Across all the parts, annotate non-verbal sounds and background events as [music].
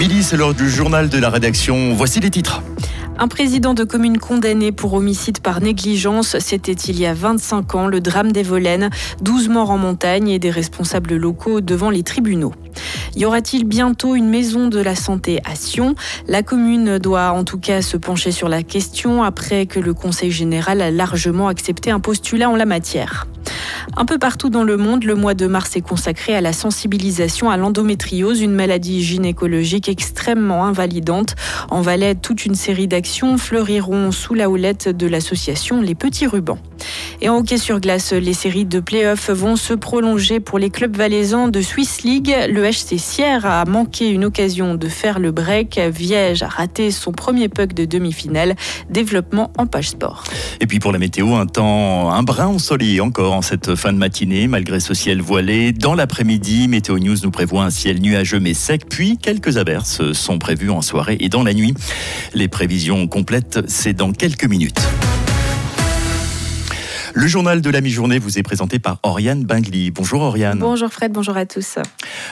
Midi, c'est l'heure du journal de la rédaction. Voici les titres. Un président de commune condamné pour homicide par négligence, c'était il y a 25 ans le drame des Volaines, 12 morts en montagne et des responsables locaux devant les tribunaux. Y aura-t-il bientôt une maison de la santé à Sion? La commune doit en tout cas se pencher sur la question après que le Conseil général a largement accepté un postulat en la matière. Un peu partout dans le monde, le mois de mars est consacré à la sensibilisation à l'endométriose, une maladie gynécologique extrêmement invalidante. En Valais, toute une série d'actions fleuriront sous la houlette de l'association Les Petits Rubans. Et en hockey sur glace, les séries de play-off vont se prolonger pour les clubs valaisans de Swiss League. Le HC Sierre a manqué une occasion de faire le break. Viège a raté son premier puck de demi-finale. Développement en page sport. Et puis pour la météo, un temps un brin ensoleillé encore cette fin de matinée, malgré ce ciel voilé. Dans l'après-midi, Météo News nous prévoit un ciel nuageux mais sec, puis quelques averses sont prévues en soirée et dans la nuit. Les prévisions complètes, c'est dans quelques minutes. Le journal de la mi-journée vous est présenté par Oriane Bingli. Bonjour Oriane. Bonjour Fred, bonjour à tous.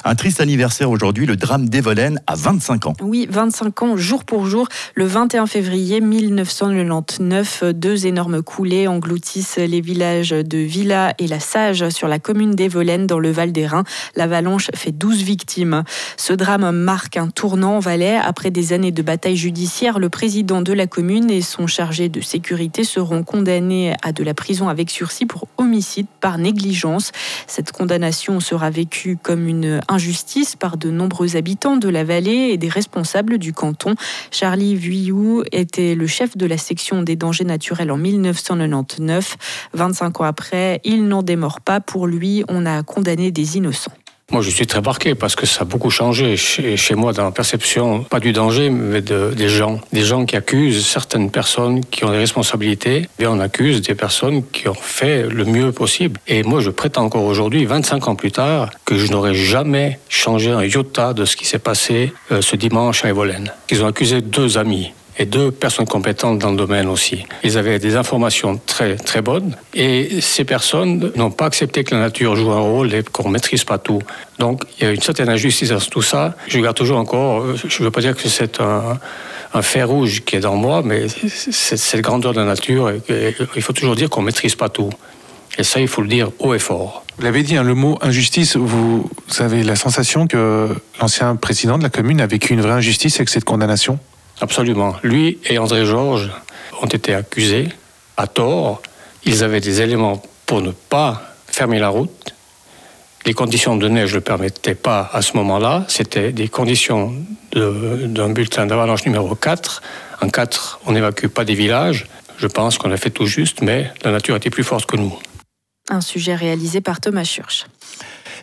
Un triste anniversaire aujourd'hui, le drame d'Evolène à 25 ans. Oui, 25 ans jour pour jour. Le 21 février 1999, deux énormes coulées engloutissent les villages de Villa et La Sage sur la commune d'Evolène dans le Val des Rhin. L'avalanche fait 12 victimes. Ce drame marque un tournant en Valais. Après des années de bataille judiciaire, le président de la commune et son chargé de sécurité seront condamnés à de la prison avec sursis pour homicide par négligence. Cette condamnation sera vécue comme une injustice par de nombreux habitants de la vallée et des responsables du canton. Charlie Vuillou était le chef de la section des dangers naturels en 1999. 25 ans après, il n'en démord pas. Pour lui, on a condamné des innocents. Moi, je suis très marqué parce que ça a beaucoup changé chez, moi dans la perception, pas du danger, mais de, des gens. Des gens qui accusent certaines personnes qui ont des responsabilités, et on accuse des personnes qui ont fait le mieux possible. Et moi, je prétends encore aujourd'hui, 25 ans plus tard, que je n'aurais jamais changé un iota de ce qui s'est passé euh, ce dimanche à Evolène. Ils ont accusé deux amis et deux personnes compétentes dans le domaine aussi. Ils avaient des informations très très bonnes et ces personnes n'ont pas accepté que la nature joue un rôle et qu'on ne maîtrise pas tout. Donc il y a une certaine injustice dans tout ça. Je garde toujours encore, je ne veux pas dire que c'est un, un fer rouge qui est dans moi, mais c'est cette grandeur de la nature. Il faut toujours dire qu'on ne maîtrise pas tout. Et ça, il faut le dire haut et fort. Vous l'avez dit, hein, le mot injustice, vous avez la sensation que l'ancien président de la commune a vécu une vraie injustice avec cette condamnation? Absolument. Lui et André Georges ont été accusés à tort. Ils avaient des éléments pour ne pas fermer la route. Les conditions de neige ne le permettaient pas à ce moment-là. C'était des conditions d'un bulletin d'avalanche numéro 4. En 4, on n'évacue pas des villages. Je pense qu'on a fait tout juste, mais la nature était plus forte que nous. Un sujet réalisé par Thomas Schurch.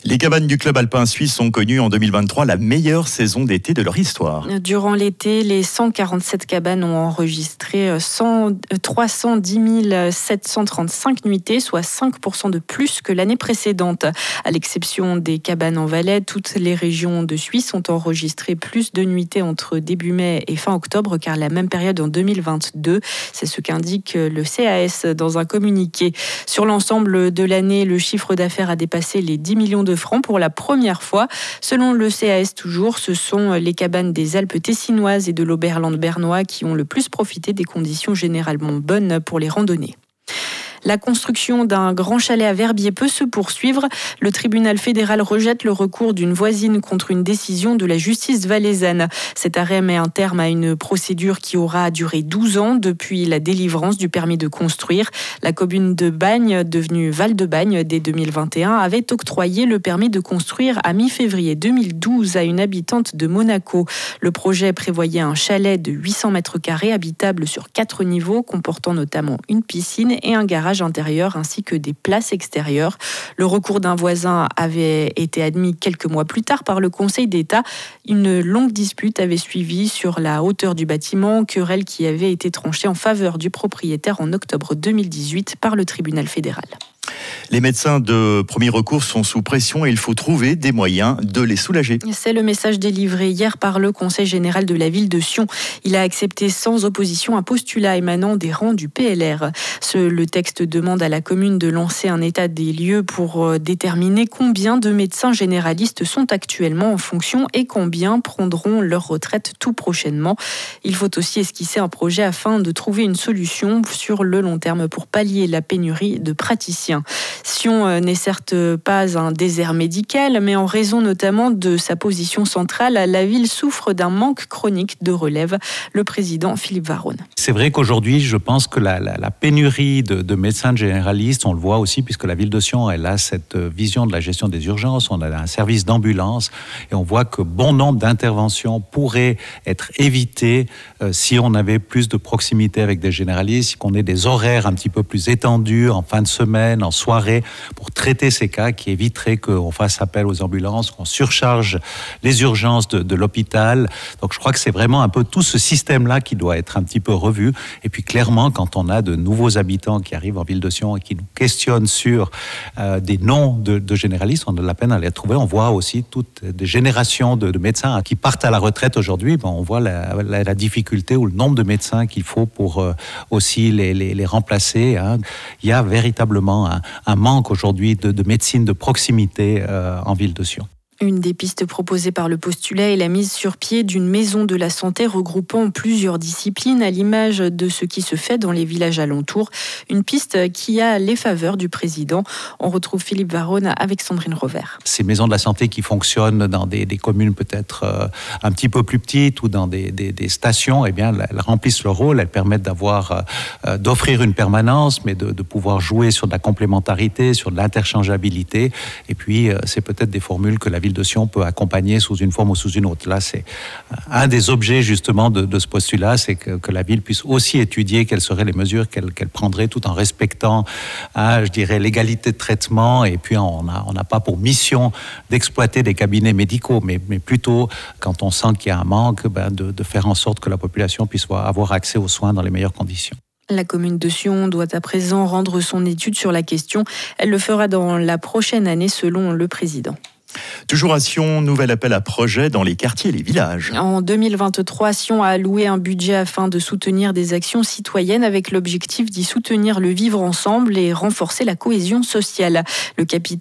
Les cabanes du club alpin suisse ont connu en 2023 la meilleure saison d'été de leur histoire. Durant l'été, les 147 cabanes ont enregistré 100, 310 735 nuitées, soit 5% de plus que l'année précédente. À l'exception des cabanes en Valais, toutes les régions de Suisse ont enregistré plus de nuitées entre début mai et fin octobre, car la même période en 2022. C'est ce qu'indique le CAS dans un communiqué. Sur l'ensemble de l'année, le chiffre d'affaires a dépassé les 10 millions de francs pour la première fois. Selon le CAS toujours, ce sont les cabanes des Alpes tessinoises et de l'Oberland bernois qui ont le plus profité des conditions généralement bonnes pour les randonnées. La construction d'un grand chalet à Verbier peut se poursuivre. Le tribunal fédéral rejette le recours d'une voisine contre une décision de la justice valaisanne. Cet arrêt met un terme à une procédure qui aura duré 12 ans depuis la délivrance du permis de construire. La commune de Bagne, devenue Val de Bagne dès 2021, avait octroyé le permis de construire à mi-février 2012 à une habitante de Monaco. Le projet prévoyait un chalet de 800 mètres carrés habitable sur quatre niveaux, comportant notamment une piscine et un garage intérieur ainsi que des places extérieures. Le recours d'un voisin avait été admis quelques mois plus tard par le Conseil d'État. Une longue dispute avait suivi sur la hauteur du bâtiment, querelle qui avait été tranchée en faveur du propriétaire en octobre 2018 par le tribunal fédéral. Les médecins de premier recours sont sous pression et il faut trouver des moyens de les soulager. C'est le message délivré hier par le Conseil général de la ville de Sion. Il a accepté sans opposition un postulat émanant des rangs du PLR. le texte demande à la commune de lancer un état des lieux pour euh, déterminer combien de médecins généralistes sont actuellement en fonction et combien prendront leur retraite tout prochainement. Il faut aussi esquisser un projet afin de trouver une solution sur le long terme pour pallier la pénurie de praticiens. Sion euh, n'est certes pas un désert médical, mais en raison notamment de sa position centrale, la ville souffre d'un manque chronique de relève. Le président Philippe Varone. C'est vrai qu'aujourd'hui, je pense que la, pénurie de, médecins généralistes, on le voit aussi puisque la ville de Sion, elle a cette vision de la gestion des urgences, on a un service d'ambulance et on voit que bon nombre d'interventions pourraient être évitées euh, si on avait plus de proximité avec des généralistes, qu'on ait des horaires un petit peu plus étendus en fin de semaine, en soirée, pour traiter ces cas qui éviteraient qu'on fasse appel aux ambulances, qu'on surcharge les urgences de, l'hôpital. Donc je crois que c'est vraiment un peu tout ce système-là qui doit être un petit peu revu. Et puis clairement, quand on a de nouveaux habitants qui arrivent en ville de Sion et qui nous questionnent sur euh, des noms de, généralistes, on a de la peine à les trouver. On voit aussi toutes des générations de, médecins qui partent à la retraite aujourd'hui. on voit la, difficulté ou le nombre de médecins qu'il faut pour euh, aussi les, les, remplacer. Hein. Il y a véritablement un, manque aujourd'hui de, médecine de proximité euh, en ville de Sion. Une des pistes proposées par le postulat est la mise sur pied d'une maison de la santé regroupant plusieurs disciplines à l'image de ce qui se fait dans les villages alentours. Une piste qui a les faveurs du président. On retrouve Philippe Varone avec Sandrine Rovert. Ces maisons de la santé qui fonctionnent dans des, communes peut-être euh, un petit peu plus petites ou dans des, stations, eh bien, elles remplissent leur rôle. Elles permettent d'avoir, euh, euh, d'offrir une permanence, mais de, de, pouvoir jouer sur de la complémentarité, sur de l'interchangeabilité. Et puis, c'est peut-être des formules que la ville de Sion peut accompagner sous une forme ou sous une autre. Là, c'est un des objets justement de, ce postulat, c'est que, la ville puisse aussi étudier quelles seraient les mesures qu'elle prendrait tout en respectant, hein, je dirais, l'égalité de traitement. Et puis, on n'a pas pour mission d'exploiter des cabinets médicaux, mais, plutôt, quand on sent qu'il y a un manque, ben, de faire en sorte que la population puisse avoir accès aux soins dans les meilleures conditions. La commune de Sion doit à présent rendre son étude sur la question. Elle le fera dans la prochaine année selon le président. Toujours à Sion, nouvel appel à projet dans les quartiers et les villages. En 2023, Sion a alloué un budget afin de soutenir des actions citoyennes avec l'objectif d'y soutenir le vivre ensemble et renforcer la cohésion sociale.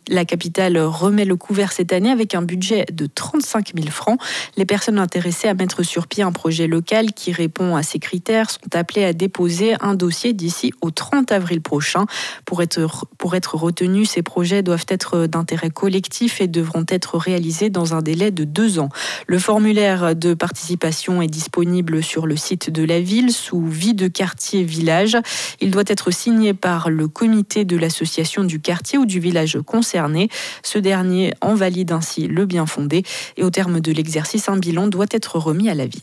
la capitale remet le couvert cette année avec un budget de 35 000 francs. Les personnes intéressées à mettre sur pied un projet local qui répond à ces critères sont appelées à déposer un dossier d'ici au 30 avril prochain. Pour être, pour être ces projets doivent être d'intérêt collectif et devront être réalisés dans un délai de deux ans. Le formulaire de participation est disponible sur le site de la ville sous vie de quartier village. Il doit être signé par le comité de l'association du quartier ou du village concerné. Ce dernier en valide ainsi le bien fondé et au terme de l'exercice, un bilan doit être remis à la ville.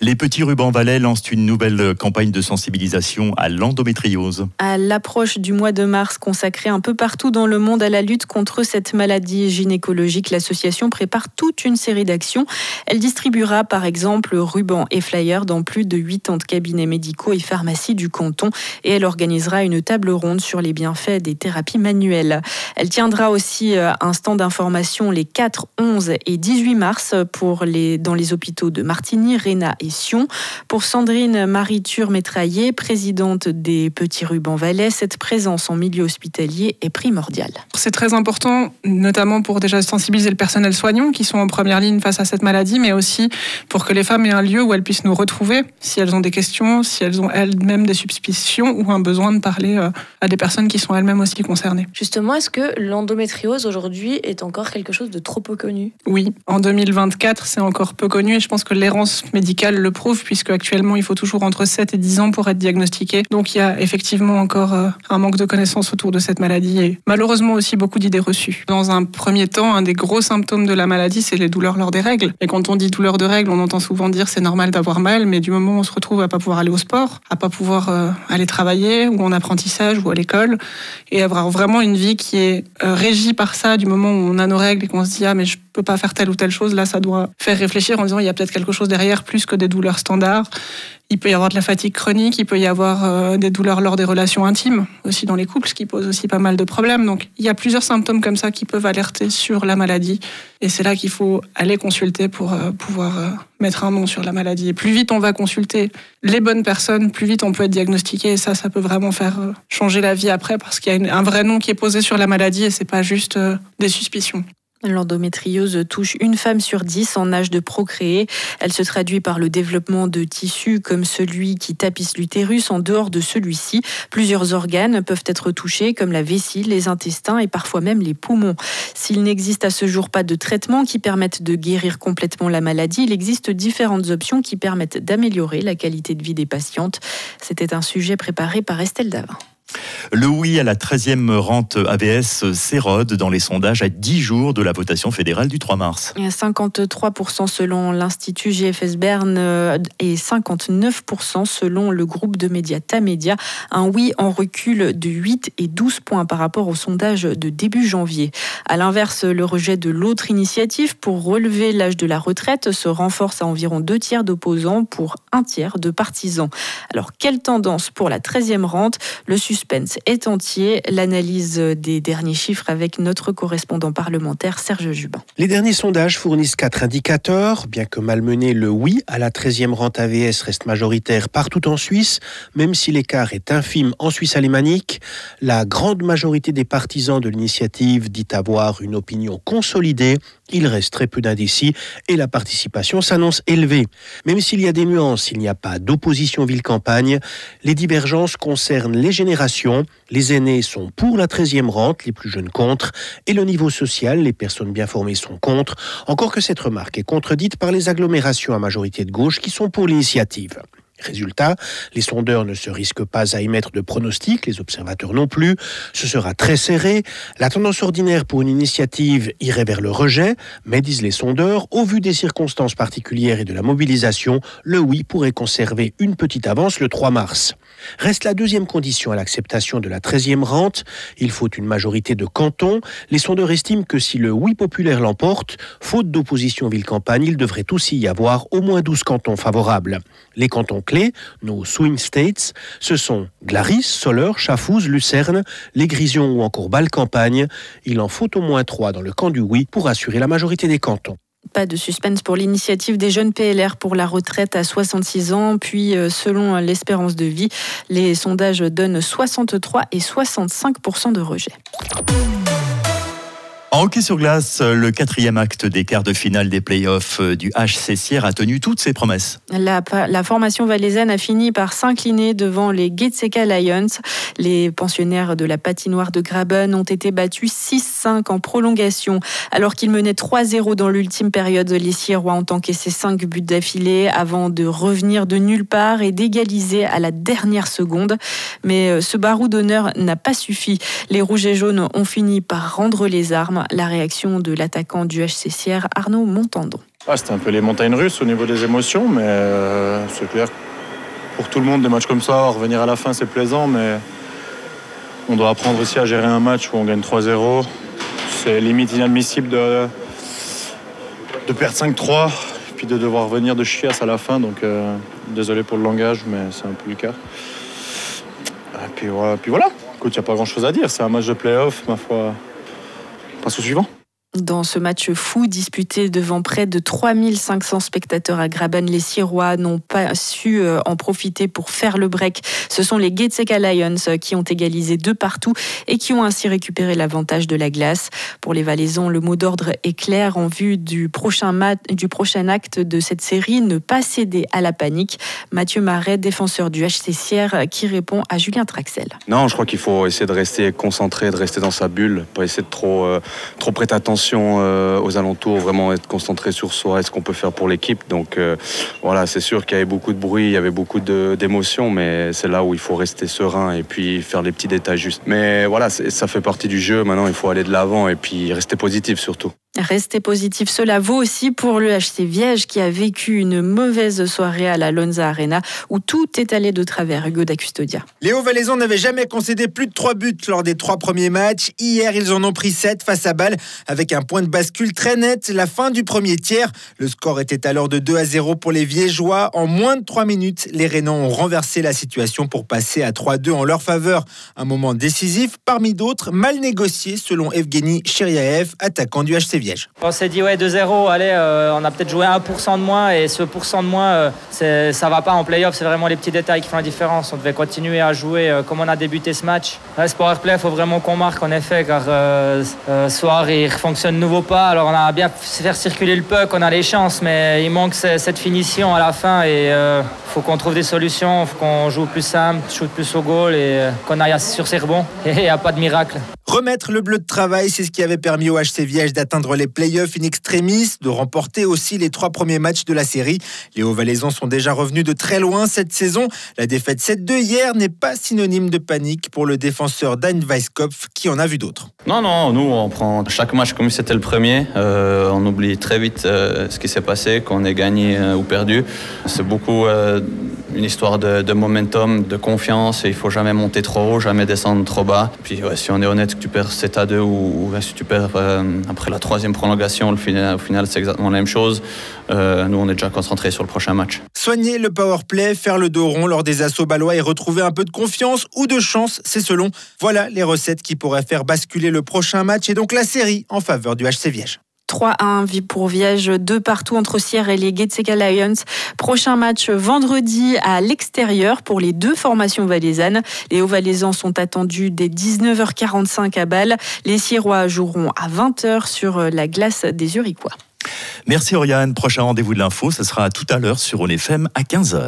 Les petits rubans valais lancent une nouvelle campagne de sensibilisation à l'endométriose. À l'approche du mois de mars consacré un peu partout dans le monde à la lutte contre cette maladie gynécologique, l'association prépare toute une série d'actions. Elle distribuera par exemple rubans et flyers dans plus de 80 cabinets médicaux et pharmacies du canton et elle organisera une table ronde sur les bienfaits des thérapies manuelles. Elle tiendra aussi euh, un stand d'information les 4, 11 et 18 mars pour les, dans les hôpitaux de Martigny, Et Sion. Pour Sandrine Mariture-Métraillé, présidente des Petits Rubans Valais, cette présence en milieu hospitalier est primordiale. C'est très important, notamment pour déjà sensibiliser le personnel soignant qui sont en première ligne face à cette maladie, mais aussi pour que les femmes aient un lieu où elles puissent nous retrouver si elles ont des questions, si elles ont elles-mêmes des suspicions ou un besoin de parler euh, à des personnes qui sont elles-mêmes aussi concernées. Justement, est-ce que l'endométriose aujourd'hui est encore quelque chose de trop peu connu? Oui, en 2024, c'est encore peu connu et je pense que l'errance médicale le prouve, puisque actuellement, il faut toujours entre 7 et 10 ans pour être diagnostiqué. Donc, il y a effectivement encore euh, un manque de connaissances autour de cette maladie et malheureusement aussi beaucoup d'idées reçues. Dans un premier temps, un des gros symptômes de la maladie, c'est les douleurs lors des règles. Et quand on dit douleurs de règles, on entend souvent dire c'est normal d'avoir mal, mais du moment où on se retrouve à pas pouvoir aller au sport, à pas pouvoir euh, aller travailler ou en apprentissage ou à l'école, et avoir vraiment une vie qui est euh, régie par ça du moment où on a nos règles et qu'on se dit ah mais je peut pas faire telle ou telle chose. Là, ça doit faire réfléchir en disant il y a peut-être quelque chose derrière plus que des douleurs standards. Il peut y avoir de la fatigue chronique, il peut y avoir euh, des douleurs lors des relations intimes, aussi dans les couples, ce qui pose aussi pas mal de problèmes. Donc il y a plusieurs symptômes comme ça qui peuvent alerter sur la maladie. Et c'est là qu'il faut aller consulter pour euh, pouvoir euh, mettre un nom sur la maladie. Et plus vite on va consulter les bonnes personnes, plus vite on peut être diagnostiqué. Et ça, ça peut vraiment faire changer la vie après parce qu'il y a un vrai nom qui est posé sur la maladie et c'est pas juste des suspicions. L'endométriose touche une femme sur dix en âge de procréer. Elle se traduit par le développement de tissus comme celui qui tapisse l'utérus. En dehors de celui-ci, plusieurs organes peuvent être touchés comme la vessie, les intestins et parfois même les poumons. S'il n'existe à ce jour pas de traitement qui permette de guérir complètement la maladie, il existe différentes options qui permettent d'améliorer la qualité de vie des patientes. C'était un sujet préparé par Estelle Davin. Le oui à la 13e rente AVS s'érode dans les sondages à 10 jours de la votation fédérale du 3 mars. 53% selon l'Institut GFS Berne euh, et 59% selon le groupe de médias Tamedia. Un oui en recul de 8 et 12 points par rapport au sondage de début janvier. À l'inverse, le rejet de l'autre initiative pour relever l'âge de la retraite se renforce à environ deux tiers d'opposants pour un tiers de partisans. Alors, quelle tendance pour la 13e rente? Le suspense est entier. L'analyse des derniers chiffres avec notre correspondant parlementaire Serge Jubin. Les derniers sondages fournissent quatre indicateurs. Bien que malmené, le oui à la 13e rente AVS reste majoritaire partout en Suisse, même si l'écart est infime en Suisse alémanique. La grande majorité des partisans de l'initiative dit avoir une opinion consolidée. Il reste très peu d'indécis et la participation s'annonce élevée. Même s'il y a des nuances, il n'y a pas d'opposition ville-campagne. Les divergences concernent les générations les aînés sont pour la 13e rente, les plus jeunes contre, et le niveau social, les personnes bien formées sont contre, encore que cette remarque est contredite par les agglomérations à majorité de gauche qui sont pour l'initiative. Résultat, les sondeurs ne se risquent pas à émettre de pronostics, les observateurs non plus. Ce sera très serré. La tendance ordinaire pour une initiative irait vers le rejet, mais disent les sondeurs, au vu des circonstances particulières et de la mobilisation, le oui pourrait conserver une petite avance le 3 mars. Reste la deuxième condition à l'acceptation de la 13e rente. Il faut une majorité de cantons. Les sondeurs estiment que si le oui populaire l'emporte, faute d'opposition ville-campagne, il devrait aussi y avoir au moins 12 cantons favorables. Les cantons clés, nos swing states, ce sont Glaris, Soleure, Chafouz, Lucerne, Les ou encore Bâle-Campagne. Il en faut au moins trois dans le camp du oui pour assurer la majorité des cantons. Pas de suspense pour l'initiative des jeunes PLR pour la retraite à 66 ans. Puis, euh, selon l'espérance de vie, les sondages donnent 63 et 65% de rejet. En hockey sur glace, le quatrième acte des quarts de finale des playoffs euh, du HC a tenu toutes ses promesses. La, formation valaisanne a fini par s'incliner devant les Getseka Lions. Les pensionnaires de la patinoire de Graben ont été battus 6-5 en prolongation. Alors qu'ils menaient 3-0 dans l'ultime période, les Sierrois ont encaissé 5 buts d'affilée avant de revenir de nulle part et d'égaliser à la dernière seconde. Mais euh, ce barou d'honneur n'a pas suffi. Les Rouges et Jaunes ont fini par rendre les armes la réaction de l'attaquant du HC Sierre, Arnaud Montandon. Ah, C'était un peu les montagnes russes au niveau des émotions, mais euh, c'est clair pour tout le monde, des matchs comme ça, revenir à la fin, c'est plaisant, mais on doit apprendre aussi à gérer un match où on gagne 3-0. C'est limite inadmissible de, de perdre 5-3 puis de devoir venir de chiasse à la fin. Donc euh, désolé pour le langage, mais c'est un peu le cas. Et puis, voilà, puis voilà. Écoute, il n'y a pas grand chose à dire. C'est un match de playoff, ma foi passe au suivant. Dans ce match fou disputé devant près de 3500 spectateurs à Graben, les Sirois n'ont pas su euh, en profiter pour faire le break. Ce sont les Getseka Lions qui ont égalisé deux partout et qui ont ainsi récupéré l'avantage de la glace. Pour les Valaisans, le mot d'ordre est clair en vue du prochain, du prochain acte de cette série, ne pas céder à la panique. Mathieu Marais, défenseur du HC Sierre, qui répond à Julien Traxel. Non, je crois qu'il faut essayer de rester concentré, de rester dans sa bulle, pas essayer de trop, euh, trop prêter attention euh, aux alentours, vraiment être concentré sur soi et ce qu'on peut faire pour l'équipe. Donc euh, voilà, c'est sûr qu'il y avait beaucoup de bruit, il y avait beaucoup d'émotions, mais c'est là où il faut rester serein et puis faire les petits détails justes. Mais voilà, ça fait partie du jeu. Maintenant, il faut aller de l'avant et puis rester positif surtout. Restez positif. Cela vaut aussi pour le HC Viège qui a vécu une mauvaise soirée à la Lonza Arena où tout est allé de travers. Hugo d'Acustodia. Les Hauts-Valaisans n'avaient jamais concédé plus de 3 buts lors des trois premiers matchs. Hier, ils en ont pris 7 face à Bâle avec un point de bascule très net, la fin du premier tiers. Le score était alors de 2 à 0 pour les Viégeois. En moins de 3 minutes, les Rénans ont renversé la situation pour passer à 3-2 en leur faveur. Un moment décisif, parmi d'autres, mal négocié selon Evgeny Cheriaev, attaquant du HC On s'est dit ouais 2-0, allez, euh, on a peut-être joué 1% de moins et ce pourcent de moins, euh, ça va pas en playoff, c'est vraiment les petits détails qui font la différence. On devait continuer à jouer euh, comme on a débuté ce match. Le powerplay, il faut vraiment qu'on marque en effet car ce soir il fonctionne nouveau pas. Alors on a bien fait circuler le puck, on a les chances, mais il manque cette finition à la fin et il faut qu'on trouve des solutions, il faut qu'on joue plus simple, shoot plus au goal et qu'on aille sur ses rebonds. [laughs] Et il n'y a pas de miracle. Remettre le bleu de travail, c'est ce qui avait permis au HC Viège d'atteindre les playoffs in extremis, de remporter aussi les trois premiers matchs de la série. Les Hauts-Valaisans sont déjà revenus de très loin cette saison. La défaite 7-2 hier n'est pas synonyme de panique pour le défenseur Dan Weisskopf qui en a vu d'autres? Non, non, nous on prend chaque match comme si c'était le premier. Euh, on oublie très vite euh, ce qui s'est passé, qu'on ait gagné euh, ou perdu. C'est beaucoup une histoire de, momentum, de confiance et il faut jamais monter trop haut, jamais descendre trop bas. Puis si on est honnête, tu perds 7 à 2 ou, si tu perds euh, après la troisième prolongation, au final c'est exactement la même chose. Euh, nous on est déjà concentrés sur le prochain match. Soigner le power play, faire le dos rond lors des assauts balois et retrouver un peu de confiance ou de chance, c'est selon. Voilà les recettes qui pourraient faire basculer le prochain match et donc la série en faveur du HC Viège. 3-1 pour Viège, 2 partout entre Sierre et les Getseka Lions. Prochain match vendredi à l'extérieur pour les deux formations valaisannes. Les Hauts-Valaisans sont attendus dès 19h45 à Bâle. Les Sierrois joueront à 20h sur la glace des Uriquois. Merci Oriane. Prochain rendez-vous de l'info, ce sera tout à l'heure sur ONFM à 15h.